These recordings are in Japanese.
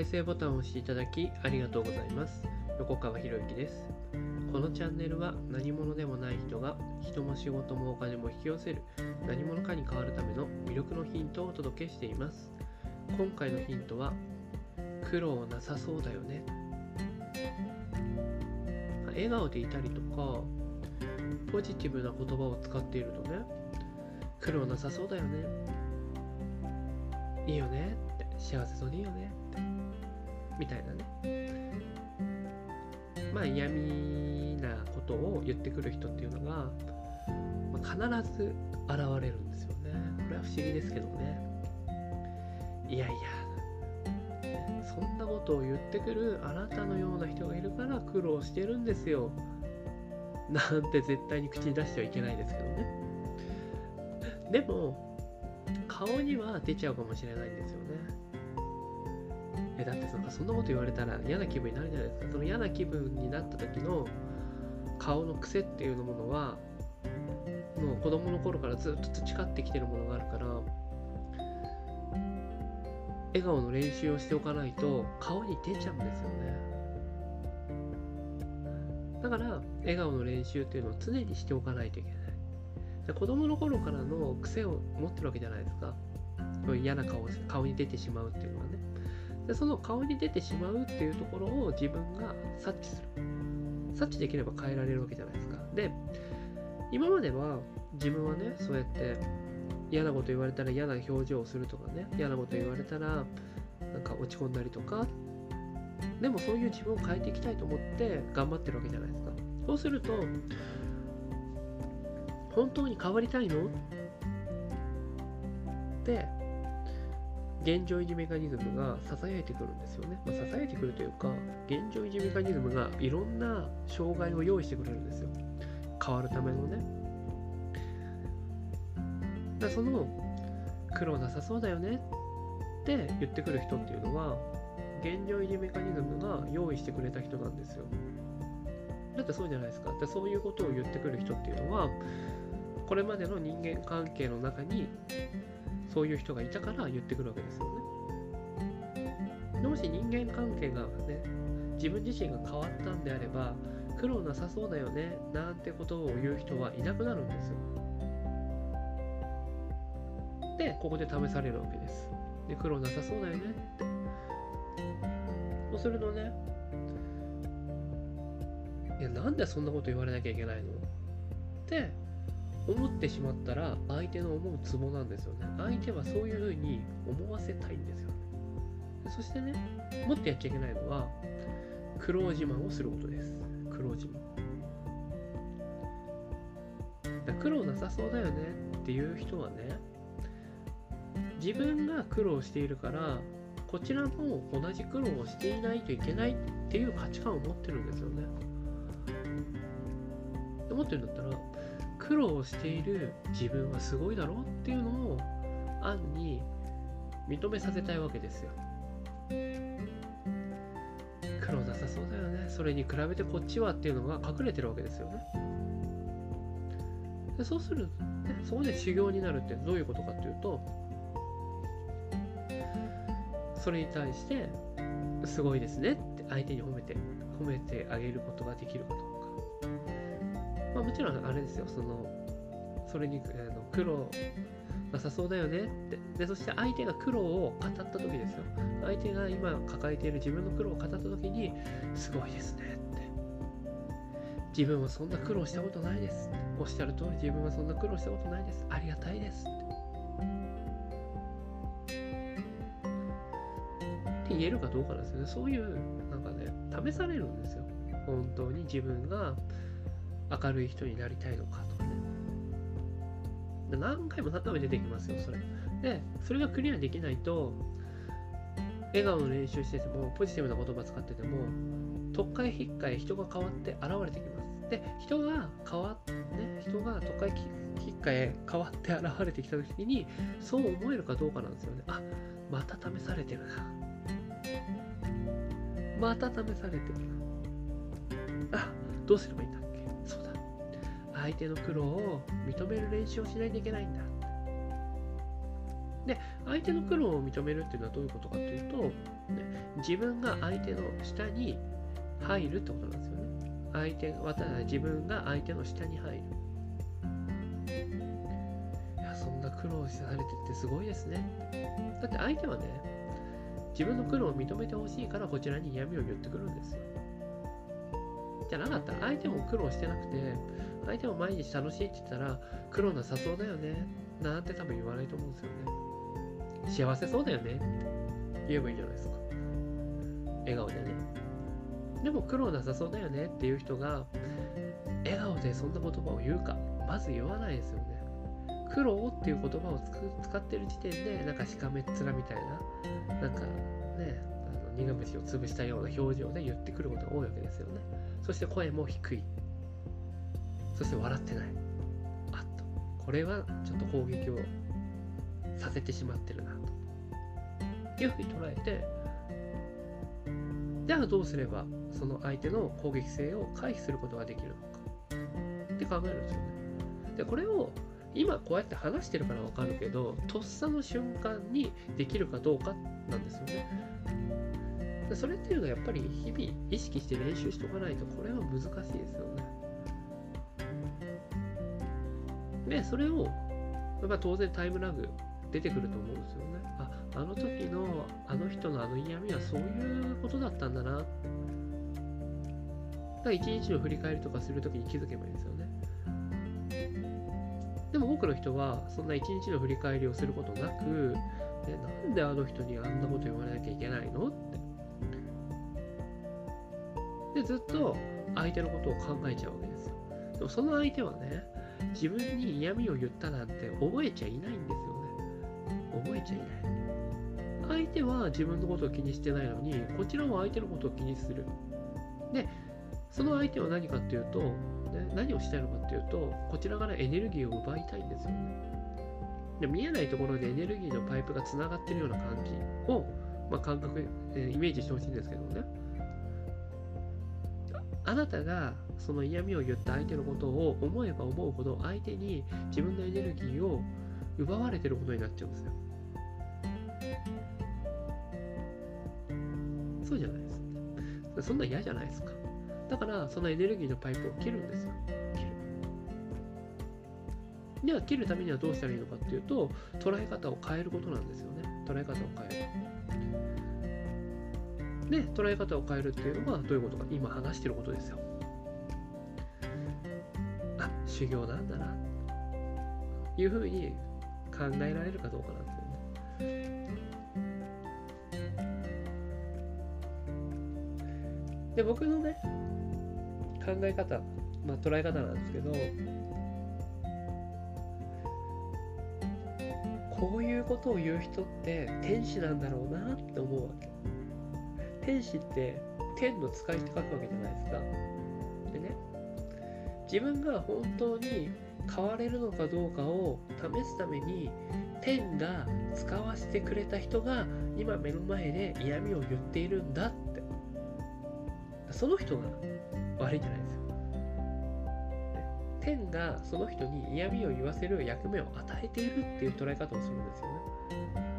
再生ボタンを押していただきありがとうございます。横川博之です。このチャンネルは何者でもない人が人も仕事もお金も引き寄せる何者かに変わるための魅力のヒントをお届けしています。今回のヒントは苦労なさそうだよね。笑顔でいたりとかポジティブな言葉を使っているとね苦労なさそうだよね。いいよねって幸せそうでいいよね。みたいなね。まあ嫌味なことを言ってくる人っていうのが、まあ、必ず現れるんですよね。これは不思議ですけどね。いやいやそんなことを言ってくるあなたのような人がいるから苦労してるんですよ。なんて絶対に口に出してはいけないですけどね。でも顔には出ちゃうかもしれないんですよね。えだってなんかそんなこと言われたら嫌な気分になるじゃないですか。その嫌な気分になった時の顔の癖っていうものはもう子供の頃からずっと培ってきてるものがあるから笑顔の練習をしておかないと顔に出ちゃうんですよね。だから笑顔の練習っていうのを常にしておかないといけない。で子供の頃からの癖を持ってるわけじゃないですか。嫌な顔顔に出てしまうっていうのはね。でその顔に出てしまうっていうところを自分が察知する。察知できれば変えられるわけじゃないですか。で今までは自分はねそうやって嫌なこと言われたら嫌な表情をするとかね嫌なこと言われたらなんか落ち込んだりとかでもそういう自分を変えていきたいと思って頑張ってるわけじゃないですか。そうすると本当に変わりたいの？って現状維持メカニズムが支えてくるんですよね。まあ、支えてくるというか、現状維持メカニズムがいろんな障害を用意してくれるんですよ。変わるためのね。だその苦労なさそうだよねって言ってくる人っていうのは現状維持メカニズムが用意してくれた人なんですよ。だってそうじゃないですか。でそういうことを言ってくる人っていうのはこれまでの人間関係の中にそういう人がいたから言ってくるわけですよね。もし人間関係がね自分自身が変わったんであれば苦労なさそうだよねなんてことを言う人はいなくなるんですよ。でここで試されるわけです。で苦労なさそうだよねって。そうするとねいやなんでそんなこと言われなきゃいけないのって思ってしまったら相手の思うツボなんですよね。相手はそういうふうに思わせたいんですよね。そしてねもっとやっちゃいけないのは苦労自慢をすることです。苦労自慢。だ苦労なさそうだよねっていう人はね自分が苦労しているからこちらも同じ苦労をしていないといけないっていう価値観を持ってるんですよね。持ってるんだったら苦労している自分はすごいだろうっていうのを暗に認めさせたいわけですよ。苦労なさそうだよね。それに比べてこっちはっていうのが隠れてるわけですよね。でそうする、ね、そこで修行になるってどういうことかっていうと、それに対して、すごいですねって相手に褒めて、褒めてあげることができるかと。まあ、もちろんあれですよ、その、それにあの苦労なさそうだよねって。で、そして相手が苦労を語った時ですよ。相手が今抱えている自分の苦労を語った時に、すごいですねって。自分はそんな苦労したことないです。おっしゃる通り自分はそんな苦労したことないです。ありがたいです。って言えるかどうかなんですよね。そういう、なんかね、試されるんですよ。本当に自分が明るい人になりたいのかとかね。何回も何回も出てきますよ、それ。で、それがクリアできないと、笑顔の練習してても、ポジティブな言葉使ってても、特会引っかえ人が変わって現れてきます。で、人が変わって、ね、人が特会引っかえ変わって現れてきた時に、そう思えるかどうかなんですよね。あ、また試されてるな。また試されてるな。あ、どうすればいいんだ相手の苦労を認める練習をしないといけないんだで、相手の苦労を認めるっていうのはどういうことかというと、ね、自分が相手の下に入るってことなんですよね。相手自分が相手の下に入る。いや、そんな苦労されてってすごいですね。だって相手はね、自分の苦労を認めてほしいからこちらに闇を言ってくるんですよ。じゃなかったら相手も苦労してなくて、相手も毎日楽しいって言ったら苦労なさそうだよね。なんて多分言わないと思うんですよね。幸せそうだよねって言えばいいじゃないですか。笑顔でね。でも苦労なさそうだよねっていう人が笑顔でそんな言葉を言うか、まず言わないですよね。苦労っていう言葉を使ってる時点で、なんかしかめっ面みたいな、なんかね、あの苦虫を潰したような表情で言ってくることが多いわけですよね。そして声も低い。そして笑ってない。あっと。これはちょっと攻撃をさせてしまってるなと。いうふうに捉えて、じゃあどうすればその相手の攻撃性を回避することができるのかって考えるんですよね。で、これを今こうやって話してるからわかるけど、とっさの瞬間にできるかどうかなんですよね。それっていうのはやっぱり日々意識して練習しておかないとこれは難しいですよね。で、それを、まあ、当然タイムラグ出てくると思うんですよね。あ、あの時のあの人のあの嫌味はそういうことだったんだな。だから一日の振り返りとかするときに気づけばいいんですよね。でも多くの人はそんな一日の振り返りをすることなく、でなんであの人にあんなこと言われなきゃいけないの？って。で、ずっと相手のことを考えちゃうわけですよ。でもその相手はね、自分に嫌味を言ったなんて覚えちゃいないんですよね。覚えちゃいない。相手は自分のことを気にしてないのに、こちらは相手のことを気にする。で、その相手は何かっていうと、ね、何をしたいのかっていうと、こちらからエネルギーを奪いたいんですよね。で見えないところでエネルギーのパイプがつながってるような感じを、まあ、感覚、えー、イメージしてほしいんですけどね。あなたがその嫌味を言った相手のことを思えば思うほど相手に自分のエネルギーを奪われてることになっちゃうんですよ。そうじゃないです。そんな嫌じゃないですか。だからそのエネルギーのパイプを切るんですよ。切る。では切るためにはどうしたらいいのかっていうと捉え方を変えることなんですよね。捉え方を変える。で、捉え方を変えるっていうのはどういうことか。今話してることですよ。あ、修行なんだな。いうふうに考えられるかどうかなんですよね。で、僕のね、考え方、まあ、捉え方なんですけど、こういうことを言う人って天使なんだろうなって思うわけ。天使って天の使いって書くわけじゃないですか。でね、自分が本当に変われるのかどうかを試すために天が使わせてくれた人が今目の前で嫌味を言っているんだってその人が悪いんじゃないですよ。天がその人に嫌味を言わせる役目を与えているっていう捉え方をするんですよね。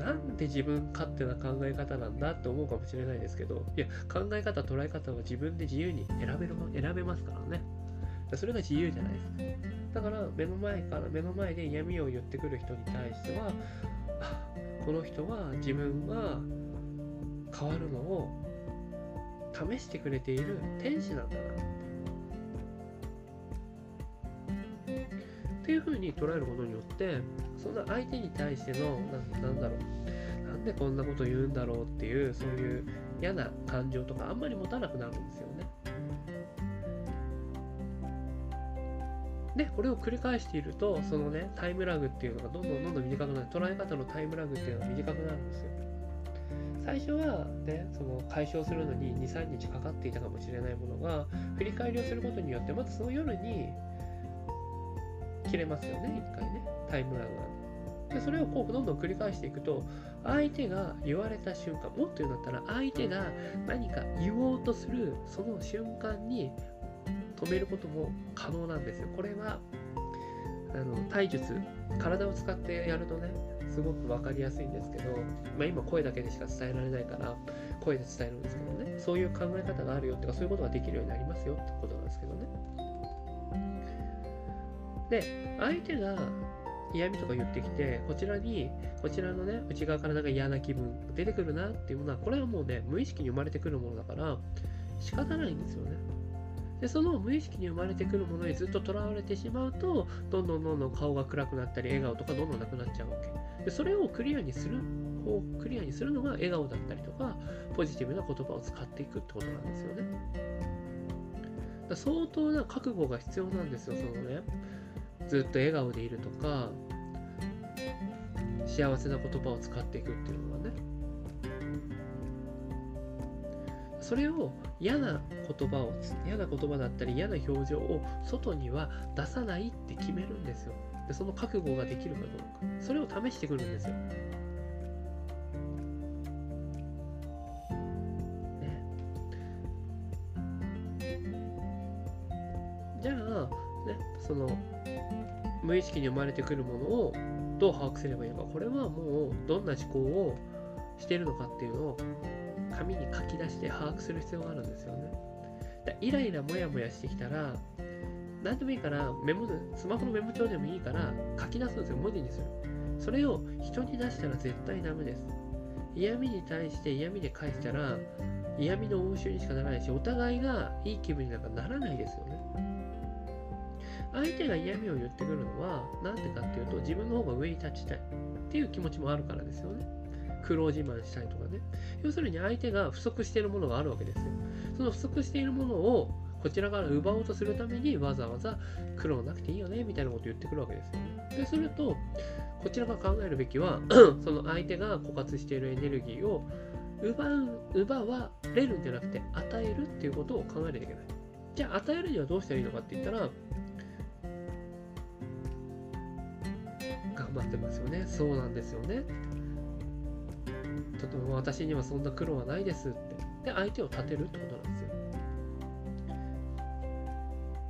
なんで自分勝手な考え方なんだって思うかもしれないですけど、いや、考え方、捉え方は自分で自由に選べる選べますからね。それが自由じゃないですか。だから、目の前から、目の前で嫌味を言ってくる人に対しては、この人は自分が変わるのを試してくれている天使なんだなってていうふうに捉えることによってそんな相手に対してのななんだろうなんでこんなこと言うんだろうっていうそういう嫌な感情とかあんまり持たなくなるんですよね。で、これを繰り返していると、そのね、タイムラグっていうのがどんどんどんどん短くなる、捉え方のタイムラグっていうのが短くなるんですよ。最初はね、その解消するのに2、3日かかっていたかもしれないものが、振り返りをすることによって、まずその夜に切れますよね、1回ね、タイムラグが。で、それをこうどんどん繰り返していくと、相手が言われた瞬間、もっと言うんだったら、相手が何か言おうとするその瞬間に止めることも可能なんですよ。これは、あの体術体を使ってやるとねすごく分かりやすいんですけど、まあ、今声だけでしか伝えられないから声で伝えるんですけどねそういう考え方があるよってかそういうことができるようになりますよってことなんですけどねで相手が嫌味とか言ってきてこちらにこちらのね内側からなんか嫌な気分出てくるなっていうものはこれはもうね無意識に生まれてくるものだから仕方ないんですよね。でその無意識に生まれてくるものにずっととらわれてしまうとどんどんどんどん顔が暗くなったり笑顔とかどんどんなくなっちゃうわけ。でそれをクリアにする方クリアにするのが笑顔だったりとかポジティブな言葉を使っていくってことなんですよね。だ相当な覚悟が必要なんですよそのね。ずっと笑顔でいるとか幸せな言葉を使っていくっていうのはね。それを嫌な言葉を嫌な言葉だったり嫌な表情を外には出さないって決めるんですよ。でその覚悟ができるかどうか。それを試してくるんですよ、ね、じゃあねその無意識に生まれてくるものをどう把握すればいいのかこれはもうどんな思考をしてるのかっていうのを紙に書き出して把握する必要があるんですよね。だイライラモヤモヤしてきたら何でもいいからメモスマホのメモ帳でもいいから書き出すんですよ文字にする。それを人に出したら絶対ダメです。嫌味に対して嫌味で返したら嫌味の応酬にしかならないしお互いがいい気分になんかならないですよね。相手が嫌味を言ってくるのは何でかっていうと自分の方が上に立ちたいっていう気持ちもあるからですよね。苦労自慢したいとかね。要するに相手が不足しているものがあるわけですよ。その不足しているものをこちらから奪おうとするためにわざわざ苦労なくていいよねみたいなことを言ってくるわけですよね。でするとこちらが考えるべきは その相手が枯渇しているエネルギーを奪う奪われるんじゃなくて与えるっていうことを考えなきゃいけない。じゃあ与えるにはどうしたらいいのかって言ったら頑張ってますよね。そうなんですよね。とても私にはそんな苦労はないですって。で相手を立てるってことなんですよ。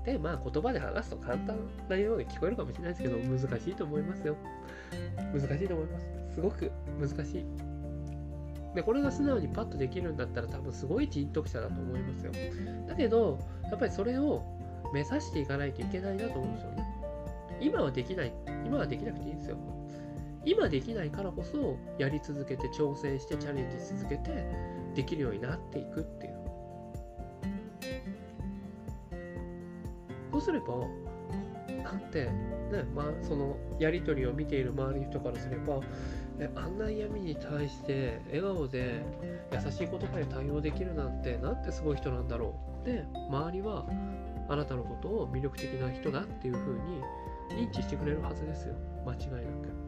でまあ言葉で話すと簡単なように聞こえるかもしれないですけど難しいと思いますよ。難しいと思います。すごく難しい。でこれが素直にパッとできるんだったら多分すごい人徳者だと思いますよ。だけどやっぱりそれを目指していかないといけないなと思うんですよね。今はできない今はできなくていいんですよ。今できないからこそやり続けて挑戦してチャレンジ続けてできるようになっていくっていう。そうすればなんてねまあそのやり取りを見ている周りの人からすればえあんな嫌味に対して笑顔で優しい言葉で対応できるなんてなんてすごい人なんだろう。で周りはあなたのことを魅力的な人だっていう風に認知してくれるはずですよ間違いなく。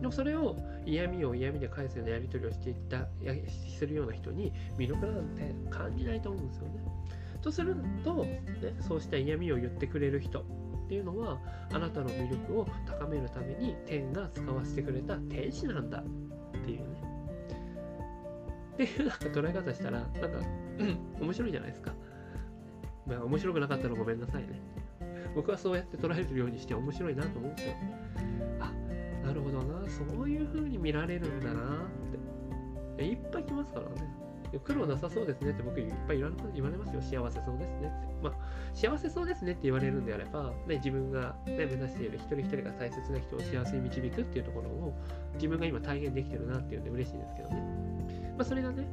でもそれを嫌味を嫌味で返すようなやり取りをしていったやするような人に魅力なんて感じないと思うんですよね。とすると、ね、そうした嫌味を言ってくれる人っていうのはあなたの魅力を高めるために天が使わせてくれた天使なんだっていうね。っていうなんか捉え方したらなんか、うん、面白いじゃないですか。まあ面白くなかったらごめんなさいね。僕はそうやって捉えるようにして面白いなと思うんですよあ。なるほどな、そういう風に見られるんだなって。いっぱい来ますからね。苦労なさそうですねって僕いっぱい言われますよ。幸せそうですねって。まあ、幸せそうですねって言われるんであれば、ね、自分が、ね、目指している一人一人が大切な人を幸せに導くっていうところを自分が今体現できてるなっていうんで嬉しいですけどね。まあ、それがね、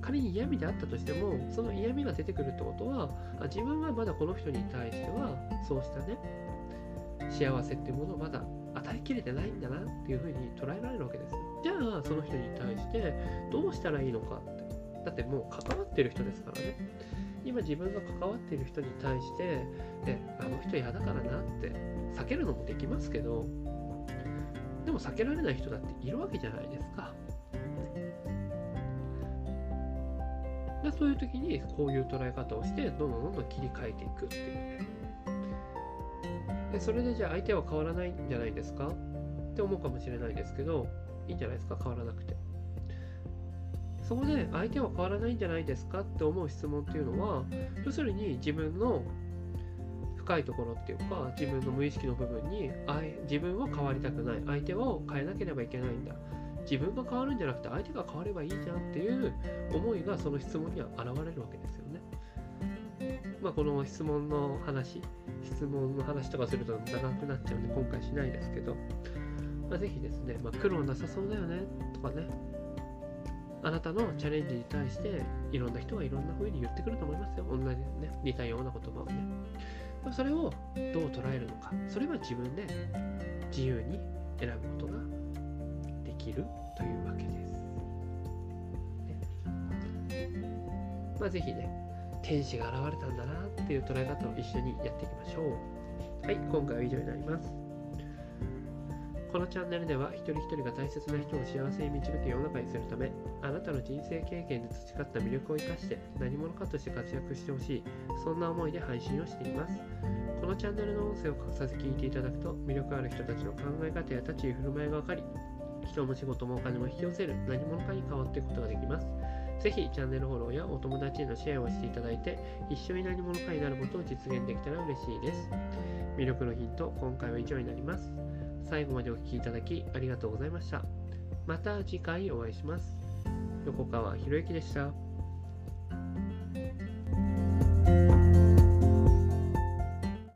仮に嫌味であったとしても、その嫌味が出てくるってことは、自分はまだこの人に対しては、そうしたね、幸せっていうものをまだ与えきれてないんだなっていうふうに捉えられるわけです。じゃあその人に対してどうしたらいいのかって。だってもう関わってる人ですからね。今自分が関わっている人に対して、ね、あの人嫌だからなって避けるのもできますけど、でも避けられない人だっているわけじゃないですか。でそういう時にこういう捉え方をしてどんどんどんどん切り替えていくっていう。ね。でそれでじゃあ相手は変わらないんじゃないですか？って思うかもしれないですけどいいんじゃないですか？変わらなくて。そこで相手は変わらないんじゃないですか？って思う質問っていうのは要するに自分の不深いところっていうか自分の無意識の部分に自分は変わりたくない。相手を変えなければいけないんだ自分が変わるんじゃなくて相手が変わればいいじゃんっていう思いがその質問には現れるわけですよね。まあ、この質問の話質問の話とかすると長くなっちゃうんで今回しないですけど、まあ、ぜひですね、まあ、苦労なさそうだよねとかね。あなたのチャレンジに対していろんな人がいろんな風に言ってくると思いますよ。同じね似たような言葉をね。それをどう捉えるのか。それは自分で自由に選ぶことができる。というわけです、まあぜひね天使が現れたんだなっていう捉え方を一緒にやっていきましょう。はい今回は以上になります。このチャンネルでは一人一人が大切な人を幸せに導く世の中にするためあなたの人生経験で培った魅力を生かして何者かとして活躍してほしいそんな思いで配信をしています。このチャンネルの音声を隠さず聞いていただくと魅力ある人たちの考え方や立ち居振る舞いが分かり人も仕事もお金も引き寄せる何者かに変わっていくことができますぜひチャンネルフォローやお友達へのシェアをしていただいて一緒に何者かになることを実現できたら嬉しいです魅力のヒント今回は以上になります最後までお聴きいただきありがとうございました。また次回お会いします。横川博之でした。